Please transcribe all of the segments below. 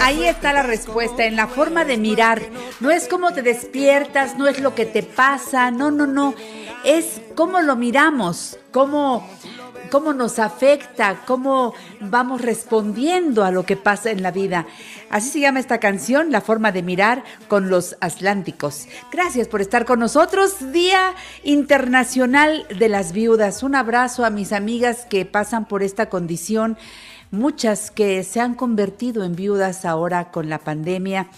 Ahí está la respuesta, en la forma de mirar. No es cómo te despiertas, no es lo que te pasa, no, no, no. Es cómo lo miramos, cómo, cómo nos afecta, cómo vamos respondiendo a lo que pasa en la vida. Así se llama esta canción, La forma de mirar con los Atlánticos. Gracias por estar con nosotros. Día Internacional de las Viudas. Un abrazo a mis amigas que pasan por esta condición muchas que se han convertido en viudas ahora con la pandemia,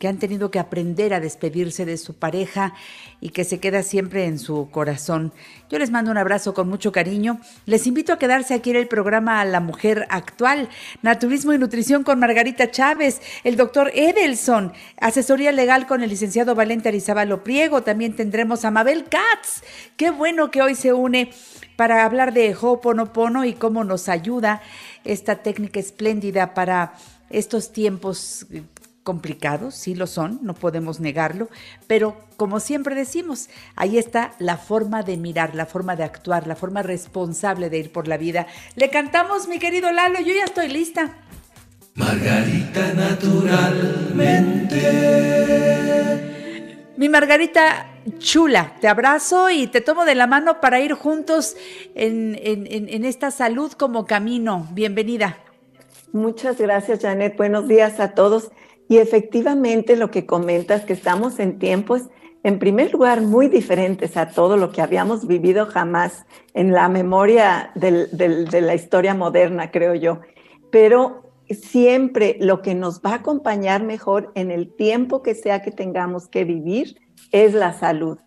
que han tenido que aprender a despedirse de su pareja y que se queda siempre en su corazón. Yo les mando un abrazo con mucho cariño. Les invito a quedarse aquí en el programa La Mujer Actual, Naturismo y Nutrición con Margarita Chávez, el doctor Edelson, asesoría legal con el licenciado Valente Arizabalo Priego. También tendremos a Mabel Katz. Qué bueno que hoy se une para hablar de Ho'oponopono y cómo nos ayuda esta técnica espléndida para estos tiempos complicados, sí lo son, no podemos negarlo, pero como siempre decimos, ahí está la forma de mirar, la forma de actuar, la forma responsable de ir por la vida. Le cantamos, mi querido Lalo, yo ya estoy lista. Margarita naturalmente. Mi Margarita chula, te abrazo y te tomo de la mano para ir juntos en, esta salud como camino. Bienvenida. Muchas gracias, Janet. Buenos días a todos. Y efectivamente lo que comentas, que estamos en tiempos, en primer lugar, muy diferentes a todo lo que habíamos vivido jamás en la memoria de la historia moderna, creo yo. Pero siempre lo que nos va a acompañar mejor en el tiempo que sea que tengamos que vivir es la salud.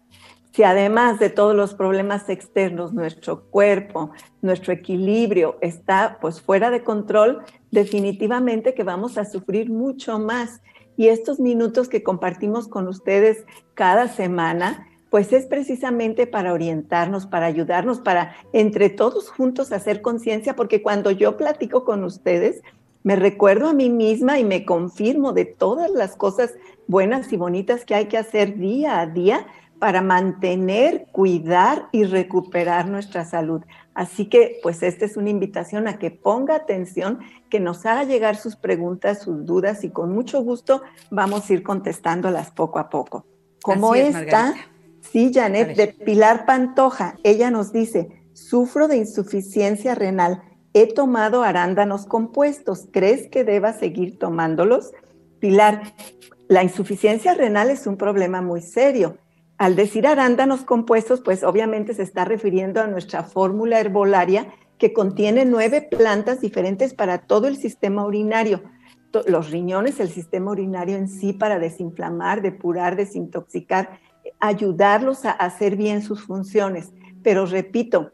Si además de todos los problemas externos, nuestro cuerpo, nuestro equilibrio está pues fuera de control, definitivamente que vamos a sufrir mucho más. Y estos minutos que compartimos con ustedes cada semana, pues es precisamente para orientarnos, para ayudarnos, para entre todos juntos hacer conciencia, porque cuando yo platico con ustedes, me recuerdo a mí misma y me confirmo de todas las cosas buenas y bonitas que hay que hacer día a día para mantener, cuidar y recuperar nuestra salud. Así que, pues, esta es una invitación a que ponga atención, que nos haga llegar sus preguntas, sus dudas y con mucho gusto vamos a ir contestándolas poco a poco. Como esta, sí, Janet, de Pilar Pantoja, ella nos dice, sufro de insuficiencia renal he tomado arándanos compuestos. ¿Crees que deba seguir tomándolos? Pilar, la insuficiencia renal es un problema muy serio. Al decir arándanos compuestos, pues obviamente se está refiriendo a nuestra fórmula herbolaria que contiene nueve plantas diferentes para todo el sistema urinario. Los riñones, el sistema urinario en sí para desinflamar, depurar, desintoxicar, ayudarlos a hacer bien sus funciones. Pero repito,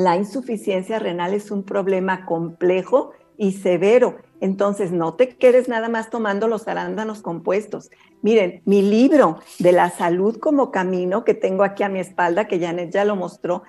la insuficiencia renal es un problema complejo y severo. Entonces, no te quedes nada más tomando los arándanos compuestos. Miren, mi libro de la salud como camino que tengo aquí a mi espalda, que Janet ya lo mostró,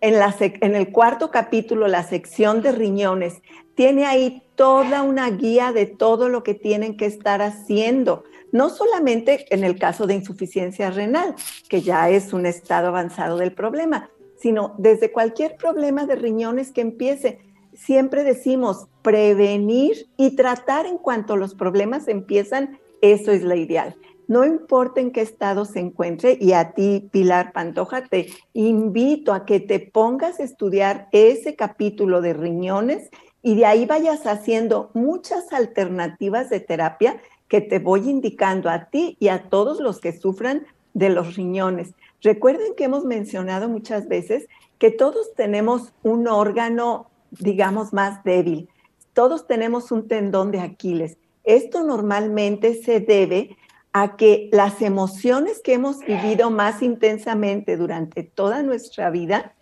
en, en el cuarto capítulo, la sección de riñones, tiene ahí toda una guía de todo lo que tienen que estar haciendo. No solamente en el caso de insuficiencia renal, que ya es un estado avanzado del problema, sino desde cualquier problema de riñones que empiece. Siempre decimos prevenir y tratar en cuanto los problemas empiezan, eso es la ideal. No importa en qué estado se encuentre, y a ti, Pilar Pantoja, te invito a que te pongas a estudiar ese capítulo de riñones y de ahí vayas haciendo muchas alternativas de terapia que te voy indicando a ti y a todos los que sufran de los riñones. Recuerden que hemos mencionado muchas veces que todos tenemos un órgano, digamos, más débil. Todos tenemos un tendón de Aquiles. Esto normalmente se debe a que las emociones que hemos vivido más intensamente durante toda nuestra vida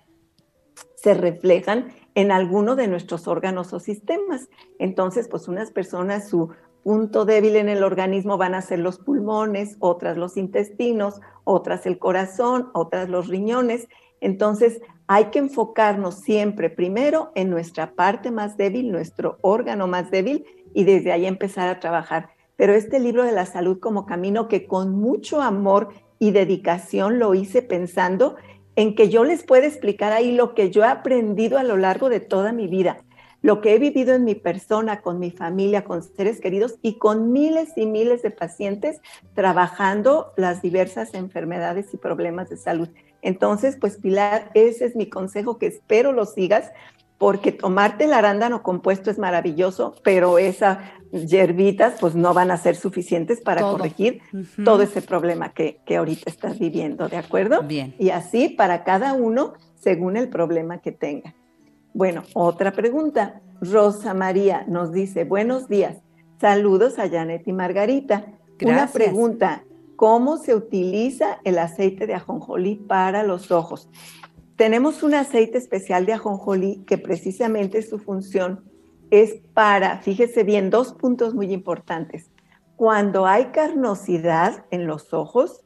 se reflejan en alguno de nuestros órganos o sistemas. Entonces, pues unas personas su punto débil en el organismo van a ser los pulmones, otras los intestinos, otras el corazón, otras los riñones. Entonces, hay que enfocarnos siempre primero en nuestra parte más débil, nuestro órgano más débil, y desde ahí empezar a trabajar. Pero este libro de la salud como camino que con mucho amor y dedicación lo hice pensando en que yo les pueda explicar ahí lo que yo he aprendido a lo largo de toda mi vida lo que he vivido en mi persona, con mi familia, con seres queridos y con miles y miles de pacientes trabajando las diversas enfermedades y problemas de salud. Entonces, pues Pilar, ese es mi consejo que espero lo sigas porque tomarte el arándano compuesto es maravilloso, pero esas hierbitas pues no van a ser suficientes para corregir todo ese problema que, que ahorita estás viviendo, ¿de acuerdo? Bien. Y así para cada uno según el problema que tenga. Bueno, otra pregunta. Rosa María nos dice, buenos días, saludos a Janet y Margarita. Una pregunta, ¿cómo se utiliza el aceite de ajonjolí para los ojos? Tenemos un aceite especial de ajonjolí que precisamente su función es para, fíjese bien, dos puntos muy importantes. Cuando hay carnosidad en los ojos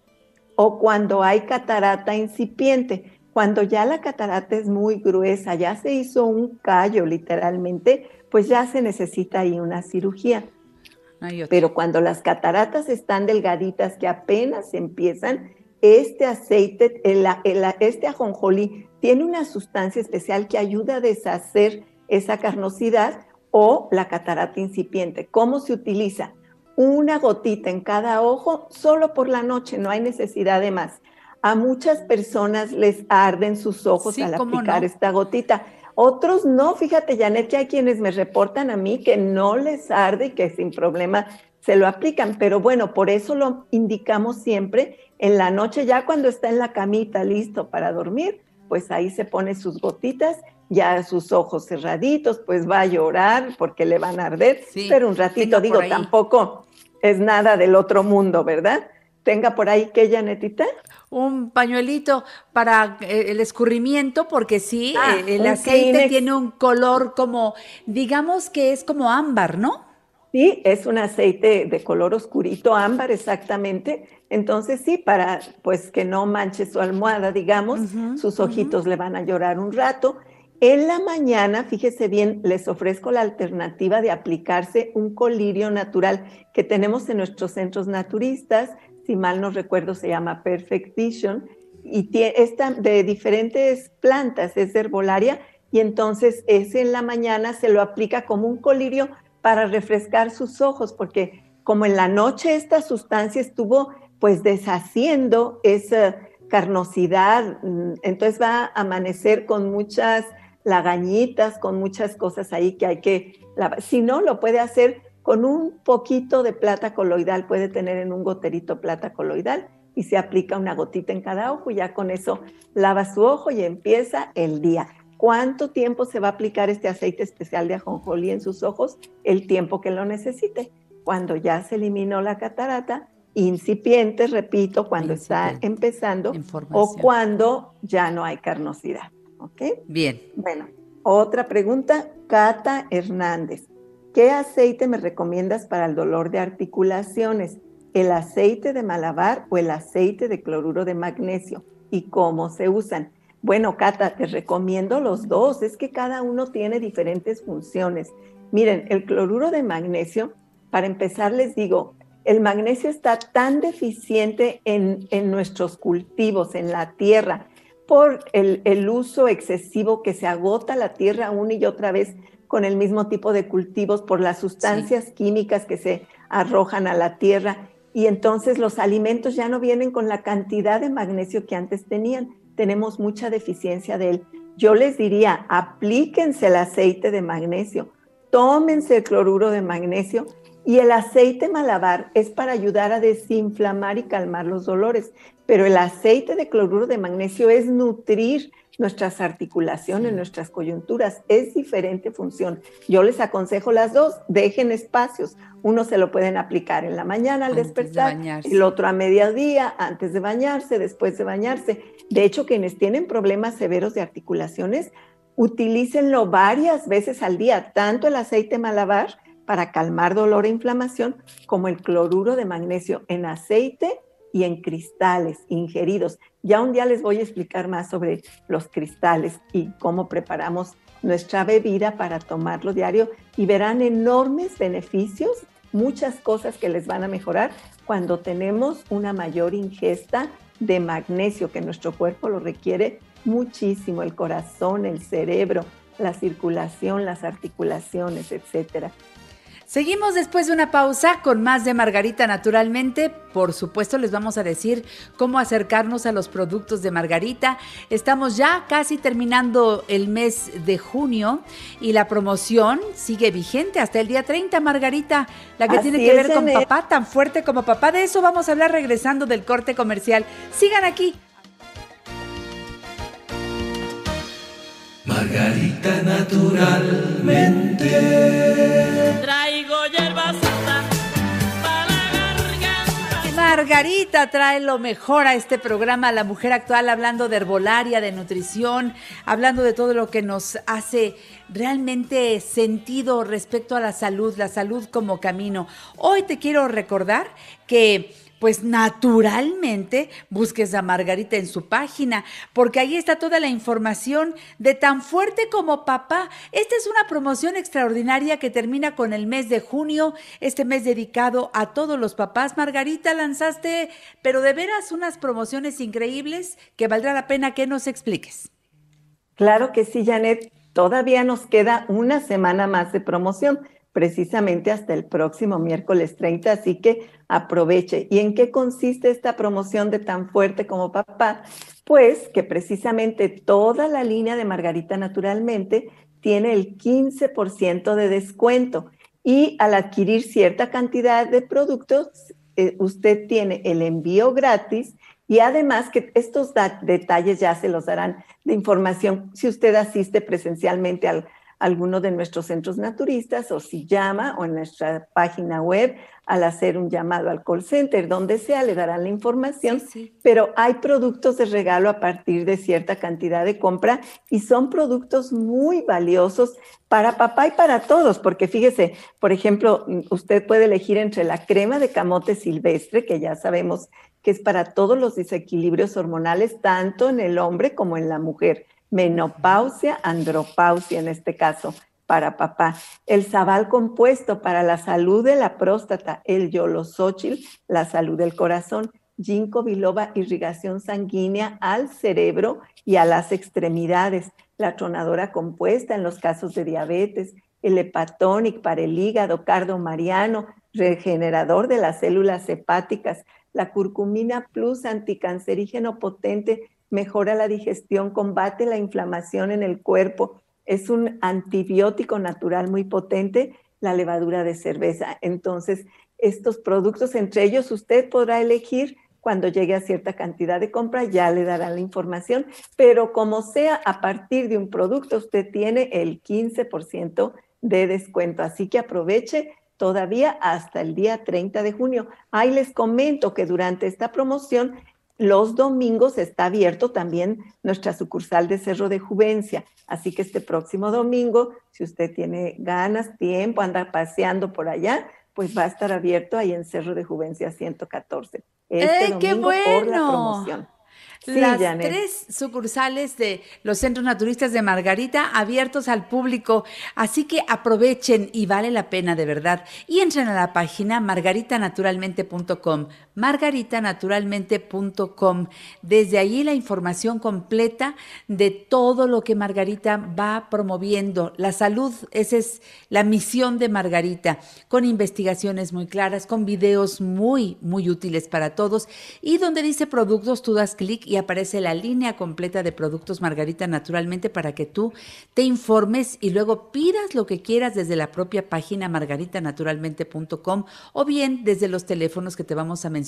o cuando hay catarata incipiente, cuando ya la catarata es muy gruesa, ya se hizo un callo literalmente, pues ya se necesita ahí una cirugía. Pero cuando las cataratas están delgaditas, que apenas empiezan, este aceite, este ajonjolí, tiene una sustancia especial que ayuda a deshacer esa carnosidad o la catarata incipiente. ¿Cómo se utiliza? Una gotita en cada ojo solo por la noche, no hay necesidad de más. A muchas personas les arden sus ojos al aplicar esta gotita. Otros no, fíjate, Janet, que hay quienes me reportan a mí que no les arde y que sin problema se lo aplican, pero bueno, por eso lo indicamos siempre en la noche, ya cuando está en la camita listo para dormir, pues ahí se pone sus gotitas, ya sus ojos cerraditos, pues va a llorar porque le van a arder, pero un ratito, digo, tampoco es nada del otro mundo, ¿verdad? Tenga por ahí que Janetita un pañuelito para eh, el escurrimiento, porque sí, ah, eh, el aceite tiene un color como, digamos que es como ámbar, ¿no? Sí, es un aceite de color oscurito, ámbar exactamente. Entonces sí, para pues que no manche su almohada, digamos, sus ojitos le van a llorar un rato. En la mañana, fíjese bien, les ofrezco la alternativa de aplicarse un colirio natural que tenemos en nuestros centros naturistas si mal no recuerdo, se llama Perfect Vision, y está de diferentes plantas, es herbolaria, y entonces ese en la mañana se lo aplica como un colirio para refrescar sus ojos, porque como en la noche esta sustancia estuvo pues deshaciendo esa carnosidad, mm, entonces va a amanecer con muchas lagañitas, con muchas cosas ahí que hay que, si no, lo puede hacer con un poquito de plata coloidal, puede tener en un goterito plata coloidal y se aplica una gotita en cada ojo y ya con eso lava su ojo y empieza el día. ¿Cuánto tiempo se va a aplicar este aceite especial de ajonjolí en sus ojos? El tiempo que lo necesite. Cuando ya se eliminó la catarata, incipiente, repito, cuando está empezando o cuando ya no hay carnosidad. ¿Ok? Bien. Bueno, otra pregunta, Cata Hernández. ¿Qué aceite me recomiendas para el dolor de articulaciones? ¿El aceite de malabar o el aceite de cloruro de magnesio? ¿Y cómo se usan? Bueno, Cata, te recomiendo los dos. Es que cada uno tiene diferentes funciones. Miren, el cloruro de magnesio, para empezar les digo, el magnesio está tan deficiente en, nuestros cultivos, en la tierra, por el, el uso excesivo que se agota la tierra una y otra vez con el mismo tipo de cultivos por las sustancias químicas que se arrojan a la tierra y entonces los alimentos ya no vienen con la cantidad de magnesio que antes tenían. Tenemos mucha deficiencia de él. Yo les diría, aplíquense el aceite de magnesio, tómense el cloruro de magnesio y el aceite malabar es para ayudar a desinflamar y calmar los dolores, pero el aceite de cloruro de magnesio es nutrir nuestras articulaciones, nuestras coyunturas. Es diferente función. Yo les aconsejo las dos, dejen espacios. Uno se lo pueden aplicar en la mañana al despertar, el otro a mediodía, antes de bañarse, después de bañarse. De hecho, quienes tienen problemas severos de articulaciones, utilícenlo varias veces al día, tanto el aceite malabar para calmar dolor e inflamación, como el cloruro de magnesio en aceite y en cristales ingeridos. Ya un día les voy a explicar más sobre los cristales y cómo preparamos nuestra bebida para tomarlo diario y verán enormes beneficios, muchas cosas que les van a mejorar cuando tenemos una mayor ingesta de magnesio, que nuestro cuerpo lo requiere muchísimo, el corazón, el cerebro, la circulación, las articulaciones, etcétera. Seguimos después de una pausa con más de Margarita naturalmente. Por supuesto les vamos a decir cómo acercarnos a los productos de Margarita. Estamos ya casi terminando el mes de junio y la promoción sigue vigente hasta el día 30, Margarita, la que tiene que ver con papá, tan fuerte como papá. De eso vamos a hablar regresando del corte comercial. Sigan aquí. Margarita naturalmente. Margarita trae lo mejor a este programa, La Mujer Actual, hablando de herbolaria, de nutrición, hablando de todo lo que nos hace realmente sentido respecto a la salud, la salud como camino. Hoy te quiero recordar que pues naturalmente busques a Margarita en su página, porque ahí está toda la información de tan fuerte como papá. Esta es una promoción extraordinaria que termina con el mes de junio, este mes dedicado a todos los papás. Margarita, lanzaste, pero de veras unas promociones increíbles que valdrá la pena que nos expliques. Claro que sí, Janet. Todavía nos queda una semana más de promoción precisamente hasta el próximo miércoles 30, así que aproveche. ¿Y en qué consiste esta promoción de tan fuerte como papá? Pues que precisamente toda la línea de Margarita Naturalmente tiene el 15% de descuento y al adquirir cierta cantidad de productos, eh, usted tiene el envío gratis y además que estos detalles ya se los darán de información si usted asiste presencialmente al alguno de nuestros centros naturistas o si llama o en nuestra página web al hacer un llamado al call center, donde sea, le darán la información, pero hay productos de regalo a partir de cierta cantidad de compra y son productos muy valiosos para papá y para todos, porque fíjese, por ejemplo, usted puede elegir entre la crema de camote silvestre, que ya sabemos que es para todos los desequilibrios hormonales, tanto en el hombre como en la mujer menopausia, andropausia en este caso para papá, el sabal compuesto para la salud de la próstata, el yolosóchil, la salud del corazón, ginkgo biloba, irrigación sanguínea al cerebro y a las extremidades, la tronadora compuesta en los casos de diabetes, el hepatonic para el hígado, cardo mariano, regenerador de las células hepáticas, la curcumina plus anticancerígeno potente mejora la digestión, combate la inflamación en el cuerpo, es un antibiótico natural muy potente, la levadura de cerveza. Entonces, estos productos, entre ellos usted podrá elegir cuando llegue a cierta cantidad de compra, ya le darán la información, pero como sea, a partir de un producto, usted tiene el 15% de descuento. Así que aproveche todavía hasta el día 30 de junio. Ahí les comento que durante esta promoción los domingos está abierto también nuestra sucursal de Cerro de Juvencia. Así que este próximo domingo, si usted tiene ganas, tiempo, anda paseando por allá, pues va a estar abierto ahí en Cerro de Juvencia 114. Este ¡Eh, qué bueno! por la promoción las tres sucursales de los centros naturistas de Margarita abiertos al público, así que aprovechen y vale la pena de verdad. Y entren a la página margaritanaturalmente.com, margaritanaturalmente.com. Desde allí la información completa de todo lo que Margarita va promoviendo. La salud, esa es la misión de Margarita, con investigaciones muy claras, con videos muy, muy útiles para todos y donde dice productos, tú das clic y aparece la línea completa de productos Margarita naturalmente para que tú te informes y luego pidas lo que quieras desde la propia página margaritanaturalmente.com o bien desde los teléfonos que te vamos a mencionar.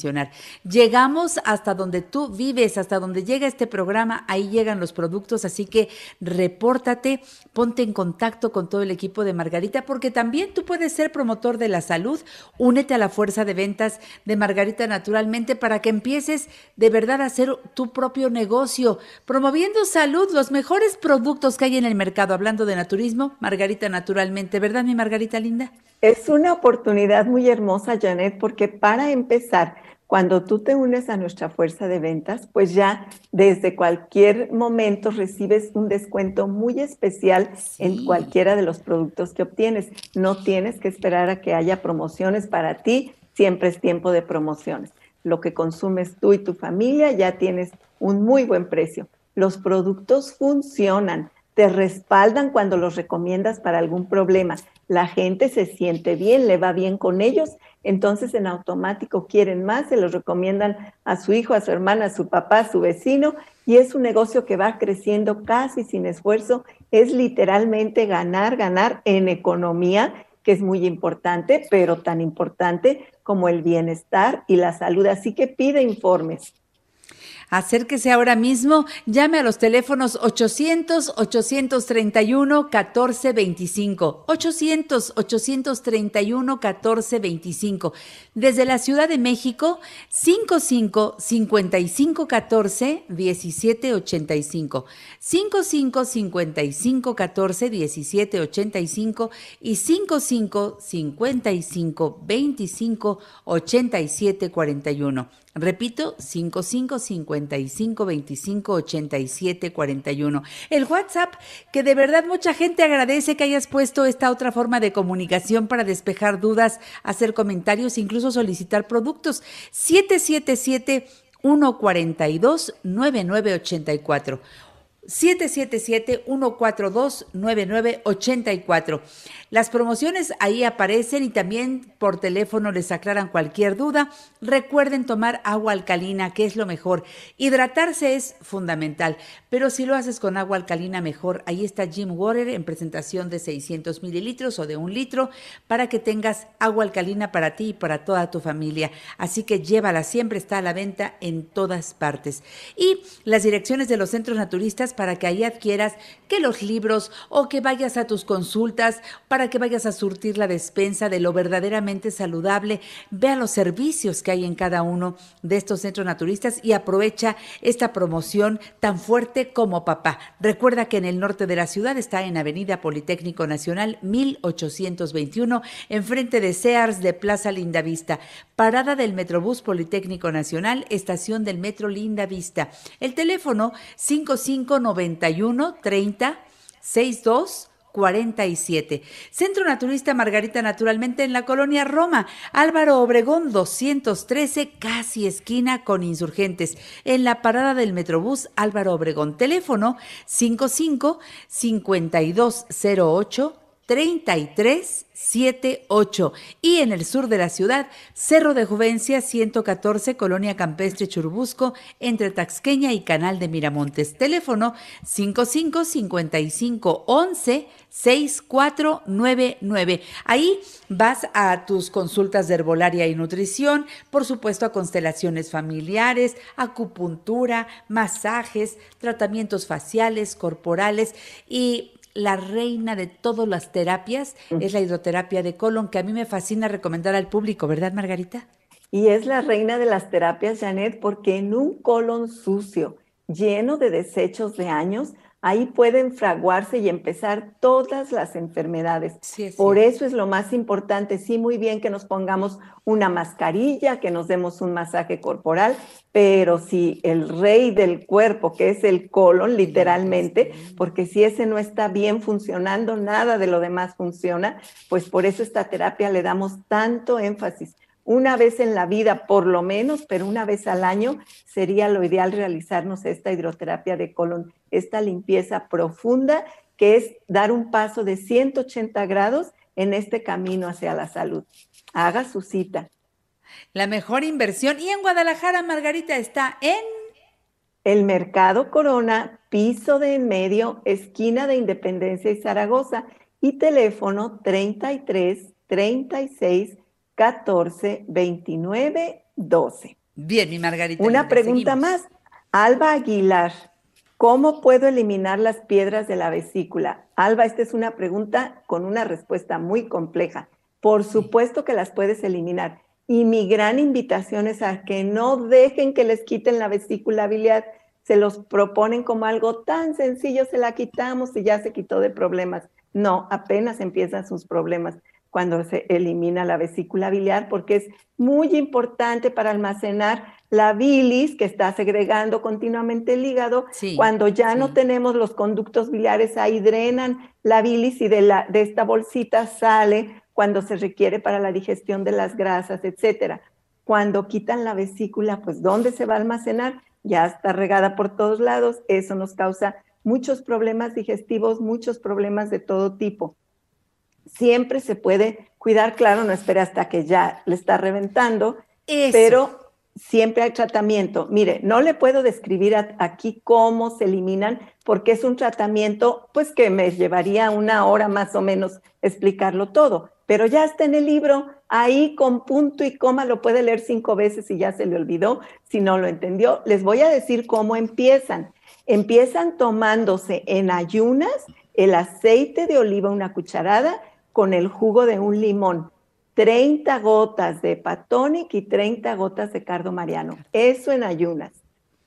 Llegamos hasta donde tú vives, hasta donde llega este programa, ahí llegan los productos, así que repórtate, ponte en contacto con todo el equipo de Margarita porque también tú puedes ser promotor de la salud, únete a la fuerza de ventas de Margarita naturalmente para que empieces de verdad a tu tu propio negocio, promoviendo salud, los mejores productos que hay en el mercado. Hablando de naturismo, Margarita naturalmente, ¿verdad mi Margarita linda? Es una oportunidad muy hermosa, Janet, porque para empezar, cuando tú te unes a nuestra fuerza de ventas, pues ya desde cualquier momento recibes un descuento muy especial en cualquiera de los productos que obtienes. No tienes que esperar a que haya promociones para ti, siempre es tiempo de promociones. Lo que consumes tú y tu familia ya tienes un muy buen precio. Los productos funcionan, te respaldan cuando los recomiendas para algún problema. La gente se siente bien, le va bien con ellos entonces en automático quieren más, se los recomiendan a su hijo, a su hermana, a su papá, a su vecino, y es un negocio que va creciendo casi sin esfuerzo. Es literalmente ganar, ganar en economía, que es muy importante, pero tan importante como el bienestar y la salud. Así que pide informes. Acérquese ahora mismo, llame a los teléfonos 800-831-1425. 800-831-1425. Desde la Ciudad de México, 55-55-14-1785. 55-55-14-1785 y 55-55-25-8741. Repito, 55 55 25 87 41. El WhatsApp, que de verdad mucha gente agradece que hayas puesto esta otra forma de comunicación para despejar dudas, hacer comentarios, incluso solicitar productos. 777 142 9984. 777-142-9984. Las promociones ahí aparecen y también por teléfono les aclaran cualquier duda. Recuerden tomar agua alcalina, que es lo mejor. Hidratarse es fundamental, pero si lo haces con agua alcalina mejor, ahí está Jim Water en presentación de 600 mililitros o de un litro para que tengas agua alcalina para ti y para toda tu familia. Así que llévala, siempre está a la venta en todas partes. Y las direcciones de los centros naturistas para que ahí adquieras que los libros o que vayas a tus consultas para que vayas a surtir la despensa de lo verdaderamente saludable. Vea los servicios que hay en cada uno de estos centros naturistas y aprovecha esta promoción tan fuerte como papá. Recuerda que en el norte de la ciudad está en Avenida Politécnico Nacional 1821, enfrente de Sears de Plaza Lindavista. Parada del Metrobús Politécnico Nacional, estación del Metro Linda Vista. El teléfono 5591 30 62 47. Centro Naturista Margarita Naturalmente en la colonia Roma, Álvaro Obregón 213, casi esquina con insurgentes, en la parada del Metrobús Álvaro Obregón. Teléfono 55 5208 3378 y en el sur de la ciudad, Cerro de Juvencia 114, Colonia Campestre Churubusco, entre Taxqueña y Canal de Miramontes. Teléfono 55 55 11 6499. Ahí vas a tus consultas de herbolaria y nutrición, por supuesto a constelaciones familiares, acupuntura, masajes, tratamientos faciales, corporales y la reina de todas las terapias es la hidroterapia de colon, que a mí me fascina recomendar al público, ¿verdad, Margarita? Y es la reina de las terapias, Janet, porque en un colon sucio, lleno de desechos de años, ahí pueden fraguarse y empezar todas las enfermedades. Por eso es lo más importante, sí, muy bien que nos pongamos una mascarilla, que nos demos un masaje corporal, pero si el rey del cuerpo, que es el colon, literalmente, porque si ese no está bien funcionando, nada de lo demás funciona, pues por eso esta terapia le damos tanto énfasis una vez en la vida, por lo menos, pero una vez al año, sería lo ideal realizarnos esta hidroterapia de colon, esta limpieza profunda, que es dar un paso de 180 grados en este camino hacia la salud. Haga su cita. La mejor inversión. Y en Guadalajara, Margarita, está en... El Mercado Corona, piso de en medio, esquina de Independencia y Zaragoza, y teléfono 33 36 14 29 12. Bien, mi Margarita. Una pregunta más. Alba Aguilar, ¿cómo puedo eliminar las piedras de la vesícula? Alba, esta es una pregunta con una respuesta muy compleja. Por supuesto que las puedes eliminar. Y mi gran invitación es a que no dejen que les quiten la vesícula biliar. se los proponen como algo tan sencillo, se la quitamos y ya se quitó de problemas. No, apenas empiezan sus problemas cuando se elimina la vesícula biliar, porque es muy importante para almacenar la bilis que está segregando continuamente el hígado. cuando ya no tenemos los conductos biliares, ahí drenan la bilis y de, la, de esta bolsita sale cuando se requiere para la digestión de las grasas, etcétera. Cuando quitan la vesícula, pues ¿dónde se va a almacenar? Ya está regada por todos lados, eso nos causa muchos problemas digestivos, muchos problemas de todo tipo siempre se puede cuidar, claro, no espera hasta que ya le está reventando, pero siempre hay tratamiento. Mire, no le puedo describir aquí cómo se eliminan, porque es un tratamiento, pues que me llevaría una hora más o menos explicarlo todo, pero ya está en el libro, ahí con punto y coma lo puede leer cinco veces y ya se le olvidó si no lo entendió. Les voy a decir cómo empiezan. Empiezan tomándose en ayunas el aceite de oliva, una cucharada, con el jugo de un limón, 30 gotas de Hepatonic y 30 gotas de cardo mariano. Eso en ayunas.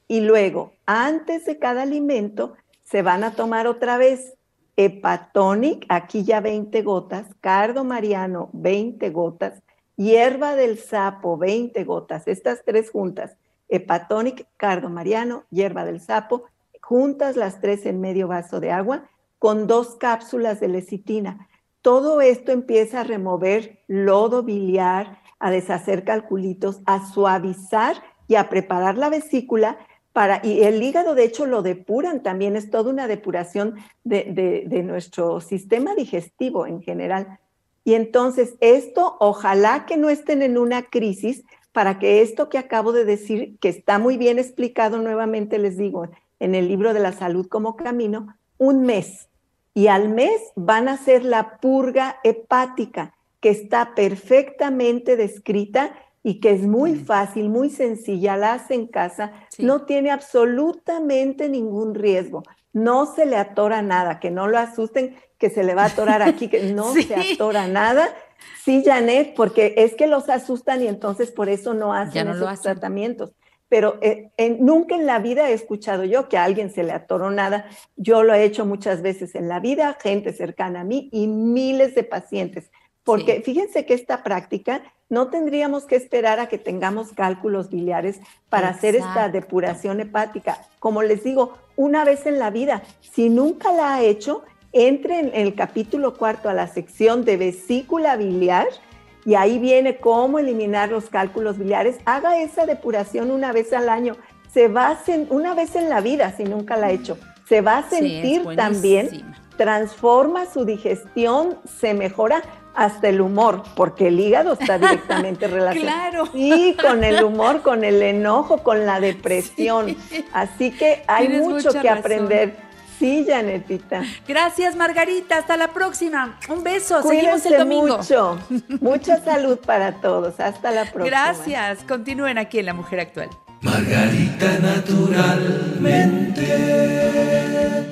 Y luego, antes de cada alimento, se van a tomar otra vez Hepatonic, aquí ya 20 gotas, cardo mariano 20 gotas, hierba del sapo 20 gotas, estas tres juntas, Hepatonic, cardo mariano, hierba del sapo, juntas las tres en medio vaso de agua con dos cápsulas de lecitina todo esto empieza a remover lodo biliar, a deshacer calculitos, a suavizar y a preparar la vesícula para, y el hígado de hecho lo depuran también, es toda una depuración de, de nuestro sistema digestivo en general. Y entonces esto, ojalá que no estén en una crisis para que esto que acabo de decir, que está muy bien explicado nuevamente, les digo, en el libro de la salud como camino, un mes, y al mes van a hacer la purga hepática, que está perfectamente descrita y que es muy fácil, muy sencilla, la hace en casa, no tiene absolutamente ningún riesgo, no se le atora nada, que no lo asusten, que se le va a atorar aquí, que no se atora nada. Sí, Janet, porque es que los asustan y entonces por eso no hacen esos tratamientos pero eh, nunca en la vida he escuchado yo que a alguien se le atoró nada. Yo lo he hecho muchas veces en la vida, gente cercana a mí y miles de pacientes. Porque fíjense que esta práctica no tendríamos que esperar a que tengamos cálculos biliares para hacer esta depuración hepática. Como les digo, una vez en la vida, si nunca la ha hecho, entre en el capítulo cuarto a la sección de vesícula biliar y ahí viene cómo eliminar los cálculos biliares. Haga esa depuración una vez al año. Se va a una vez en la vida, si nunca la ha hecho. Se va a sentir también, transforma su digestión, se mejora hasta el humor, porque el hígado está directamente relacionado. claro. Y con el humor, con el enojo, con la depresión. Así que hay mucho que aprender Sí, Janetita. Gracias, Margarita. Hasta la próxima. Un beso. Seguimos el domingo. Mucho. Mucha salud para todos. Hasta la próxima. Gracias. Continúen aquí en La Mujer Actual. Margarita, naturalmente.